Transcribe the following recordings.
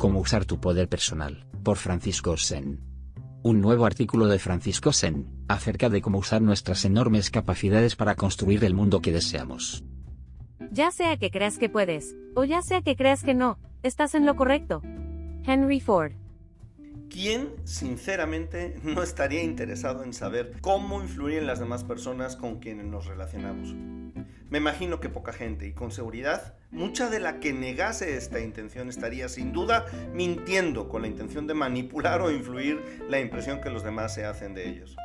Cómo usar tu poder personal, por Francisco Sen. Un nuevo artículo de Francisco Sen, acerca de cómo usar nuestras enormes capacidades para construir el mundo que deseamos. Ya sea que creas que puedes, o ya sea que creas que no, estás en lo correcto. Henry Ford. ¿Quién, sinceramente, no estaría interesado en saber cómo influir en las demás personas con quienes nos relacionamos? Me imagino que poca gente, y con seguridad, mucha de la que negase esta intención estaría sin duda mintiendo con la intención de manipular o influir la impresión que los demás se hacen de ellos.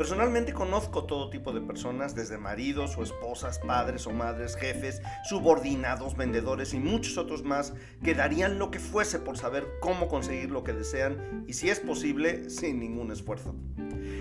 Personalmente conozco todo tipo de personas, desde maridos o esposas, padres o madres, jefes, subordinados, vendedores y muchos otros más, que darían lo que fuese por saber cómo conseguir lo que desean y si es posible, sin ningún esfuerzo.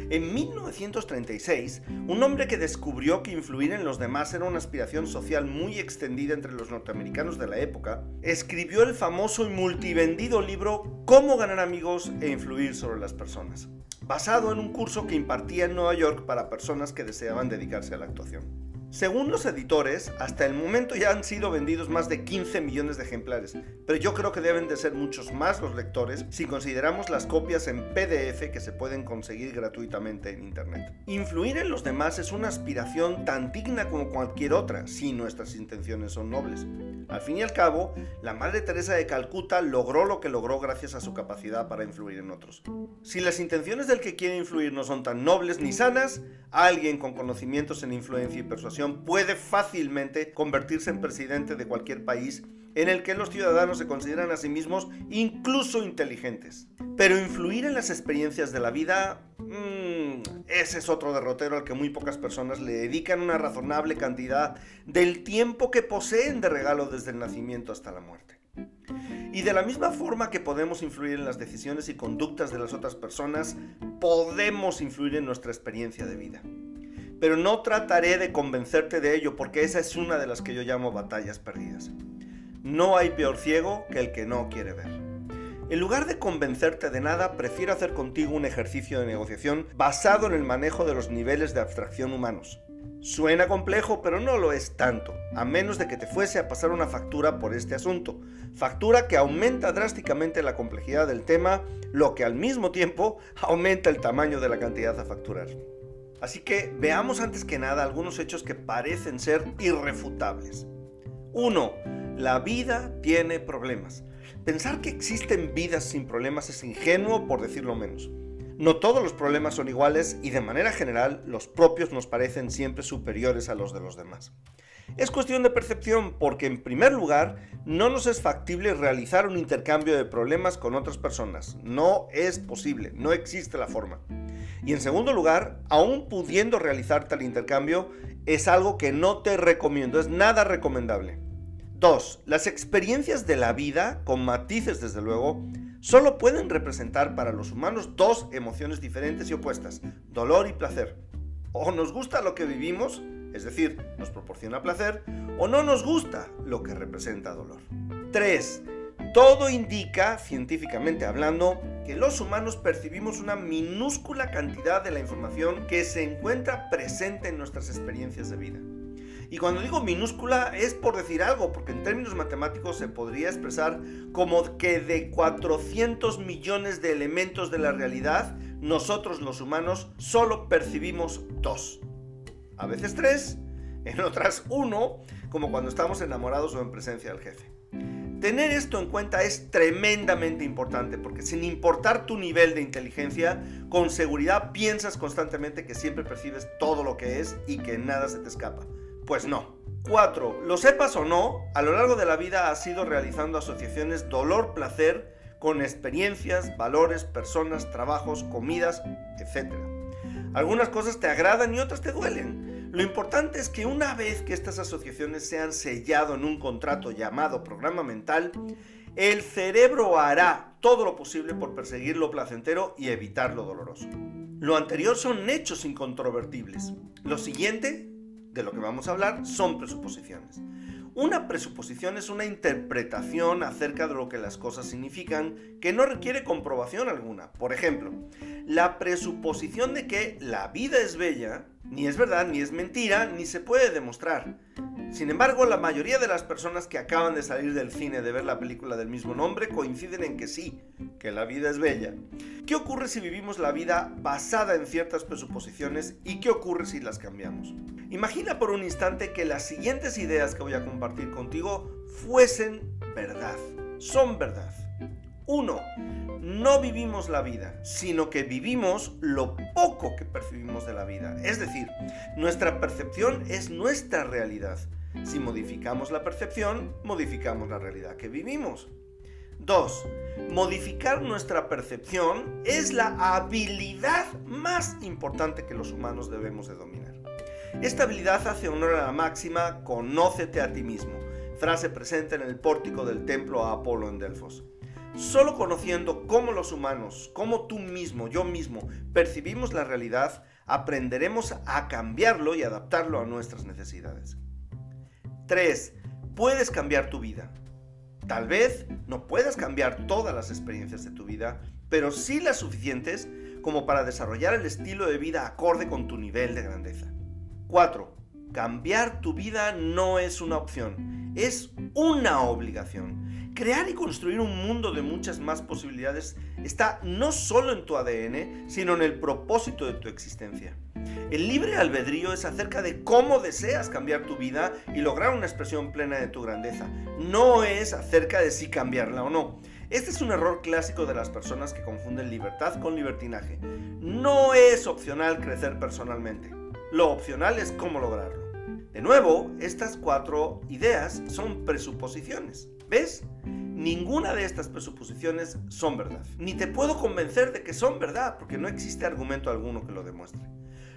En 1936, un hombre que descubrió que influir en los demás era una aspiración social muy extendida entre los norteamericanos de la época, escribió el famoso y multivendido libro Cómo ganar amigos e influir sobre las personas basado en un curso que impartía en Nueva York para personas que deseaban dedicarse a la actuación. Según los editores, hasta el momento ya han sido vendidos más de 15 millones de ejemplares, pero yo creo que deben de ser muchos más los lectores si consideramos las copias en PDF que se pueden conseguir gratuitamente en Internet. Influir en los demás es una aspiración tan digna como cualquier otra, si nuestras intenciones son nobles. Al fin y al cabo, la Madre Teresa de Calcuta logró lo que logró gracias a su capacidad para influir en otros. Si las intenciones del que quiere influir no son tan nobles ni sanas, alguien con conocimientos en influencia y persuasión puede fácilmente convertirse en presidente de cualquier país en el que los ciudadanos se consideran a sí mismos incluso inteligentes. Pero influir en las experiencias de la vida, mmm, ese es otro derrotero al que muy pocas personas le dedican una razonable cantidad del tiempo que poseen de regalo desde el nacimiento hasta la muerte. Y de la misma forma que podemos influir en las decisiones y conductas de las otras personas, podemos influir en nuestra experiencia de vida pero no trataré de convencerte de ello porque esa es una de las que yo llamo batallas perdidas. No hay peor ciego que el que no quiere ver. En lugar de convencerte de nada, prefiero hacer contigo un ejercicio de negociación basado en el manejo de los niveles de abstracción humanos. Suena complejo, pero no lo es tanto, a menos de que te fuese a pasar una factura por este asunto. Factura que aumenta drásticamente la complejidad del tema, lo que al mismo tiempo aumenta el tamaño de la cantidad a facturar. Así que veamos antes que nada algunos hechos que parecen ser irrefutables. 1. La vida tiene problemas. Pensar que existen vidas sin problemas es ingenuo por decirlo menos. No todos los problemas son iguales y de manera general los propios nos parecen siempre superiores a los de los demás. Es cuestión de percepción porque en primer lugar no nos es factible realizar un intercambio de problemas con otras personas. No es posible, no existe la forma. Y en segundo lugar, aún pudiendo realizar tal intercambio, es algo que no te recomiendo, es nada recomendable. 2. Las experiencias de la vida, con matices desde luego, solo pueden representar para los humanos dos emociones diferentes y opuestas, dolor y placer. O nos gusta lo que vivimos, es decir, nos proporciona placer, o no nos gusta lo que representa dolor. 3. Todo indica, científicamente hablando, que los humanos percibimos una minúscula cantidad de la información que se encuentra presente en nuestras experiencias de vida. Y cuando digo minúscula es por decir algo, porque en términos matemáticos se podría expresar como que de 400 millones de elementos de la realidad, nosotros los humanos solo percibimos dos. A veces tres, en otras uno, como cuando estamos enamorados o en presencia del jefe. Tener esto en cuenta es tremendamente importante porque sin importar tu nivel de inteligencia, con seguridad piensas constantemente que siempre percibes todo lo que es y que nada se te escapa. Pues no. 4. Lo sepas o no, a lo largo de la vida has ido realizando asociaciones dolor-placer con experiencias, valores, personas, trabajos, comidas, etc. Algunas cosas te agradan y otras te duelen. Lo importante es que una vez que estas asociaciones se han sellado en un contrato llamado programa mental, el cerebro hará todo lo posible por perseguir lo placentero y evitar lo doloroso. Lo anterior son hechos incontrovertibles. Lo siguiente, de lo que vamos a hablar, son presuposiciones. Una presuposición es una interpretación acerca de lo que las cosas significan que no requiere comprobación alguna. Por ejemplo, la presuposición de que la vida es bella, ni es verdad, ni es mentira, ni se puede demostrar. Sin embargo, la mayoría de las personas que acaban de salir del cine de ver la película del mismo nombre coinciden en que sí, que la vida es bella. ¿Qué ocurre si vivimos la vida basada en ciertas presuposiciones y qué ocurre si las cambiamos? Imagina por un instante que las siguientes ideas que voy a compartir contigo fuesen verdad. Son verdad. 1 no vivimos la vida, sino que vivimos lo poco que percibimos de la vida. Es decir, nuestra percepción es nuestra realidad. Si modificamos la percepción, modificamos la realidad que vivimos. 2. Modificar nuestra percepción es la habilidad más importante que los humanos debemos de dominar. Esta habilidad hace honor a la máxima conócete a ti mismo, frase presente en el pórtico del templo a Apolo en Delfos. Solo conociendo cómo los humanos, cómo tú mismo, yo mismo, percibimos la realidad, aprenderemos a cambiarlo y adaptarlo a nuestras necesidades. 3. Puedes cambiar tu vida. Tal vez no puedas cambiar todas las experiencias de tu vida, pero sí las suficientes como para desarrollar el estilo de vida acorde con tu nivel de grandeza. 4. Cambiar tu vida no es una opción, es una obligación. Crear y construir un mundo de muchas más posibilidades está no solo en tu ADN, sino en el propósito de tu existencia. El libre albedrío es acerca de cómo deseas cambiar tu vida y lograr una expresión plena de tu grandeza. No es acerca de si cambiarla o no. Este es un error clásico de las personas que confunden libertad con libertinaje. No es opcional crecer personalmente. Lo opcional es cómo lograrlo. De nuevo, estas cuatro ideas son presuposiciones. ¿Ves? Ninguna de estas presuposiciones son verdad. Ni te puedo convencer de que son verdad, porque no existe argumento alguno que lo demuestre.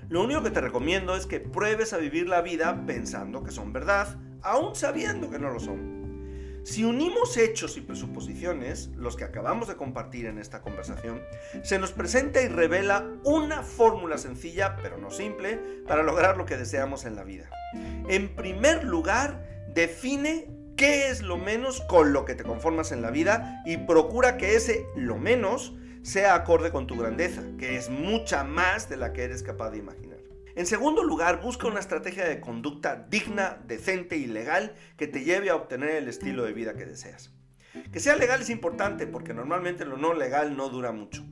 Lo único que te recomiendo es que pruebes a vivir la vida pensando que son verdad, aún sabiendo que no lo son. Si unimos hechos y presuposiciones, los que acabamos de compartir en esta conversación, se nos presenta y revela una fórmula sencilla, pero no simple, para lograr lo que deseamos en la vida. En primer lugar, define qué es lo menos con lo que te conformas en la vida y procura que ese lo menos sea acorde con tu grandeza, que es mucha más de la que eres capaz de imaginar. En segundo lugar, busca una estrategia de conducta digna, decente y legal que te lleve a obtener el estilo de vida que deseas. Que sea legal es importante porque normalmente lo no legal no dura mucho.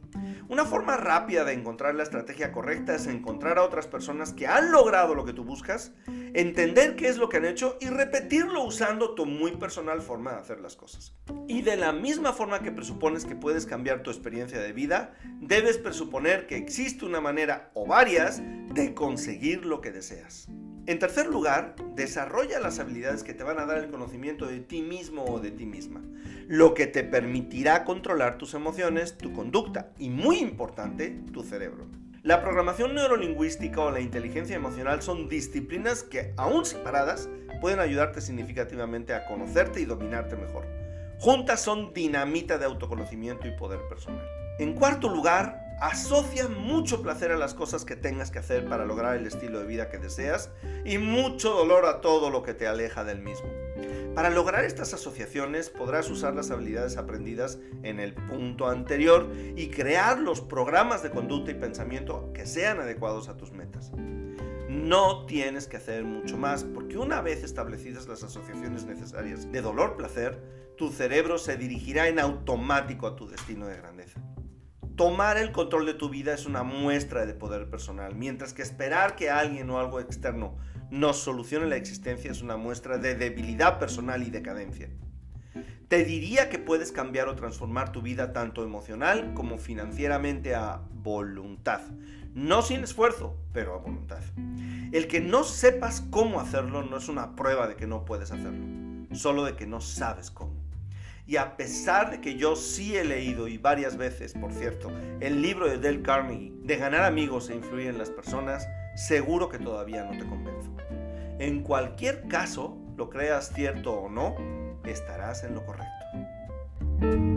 Una forma rápida de encontrar la estrategia correcta es encontrar a otras personas que han logrado lo que tú buscas, entender qué es lo que han hecho y repetirlo usando tu muy personal forma de hacer las cosas. Y de la misma forma que presupones que puedes cambiar tu experiencia de vida, debes presuponer que existe una manera o varias de conseguir lo que deseas. En tercer lugar, desarrolla las habilidades que te van a dar el conocimiento de ti mismo o de ti misma, lo que te permitirá controlar tus emociones, tu conducta y, muy importante, tu cerebro. La programación neurolingüística o la inteligencia emocional son disciplinas que, aún separadas, pueden ayudarte significativamente a conocerte y dominarte mejor. Juntas son dinamita de autoconocimiento y poder personal. En cuarto lugar, Asocia mucho placer a las cosas que tengas que hacer para lograr el estilo de vida que deseas y mucho dolor a todo lo que te aleja del mismo. Para lograr estas asociaciones podrás usar las habilidades aprendidas en el punto anterior y crear los programas de conducta y pensamiento que sean adecuados a tus metas. No tienes que hacer mucho más porque una vez establecidas las asociaciones necesarias de dolor-placer, tu cerebro se dirigirá en automático a tu destino de grandeza. Tomar el control de tu vida es una muestra de poder personal, mientras que esperar que alguien o algo externo nos solucione la existencia es una muestra de debilidad personal y decadencia. Te diría que puedes cambiar o transformar tu vida tanto emocional como financieramente a voluntad. No sin esfuerzo, pero a voluntad. El que no sepas cómo hacerlo no es una prueba de que no puedes hacerlo, solo de que no sabes cómo. Y a pesar de que yo sí he leído, y varias veces, por cierto, el libro de Dale Carnegie, de ganar amigos e influir en las personas, seguro que todavía no te convenzo. En cualquier caso, lo creas cierto o no, estarás en lo correcto.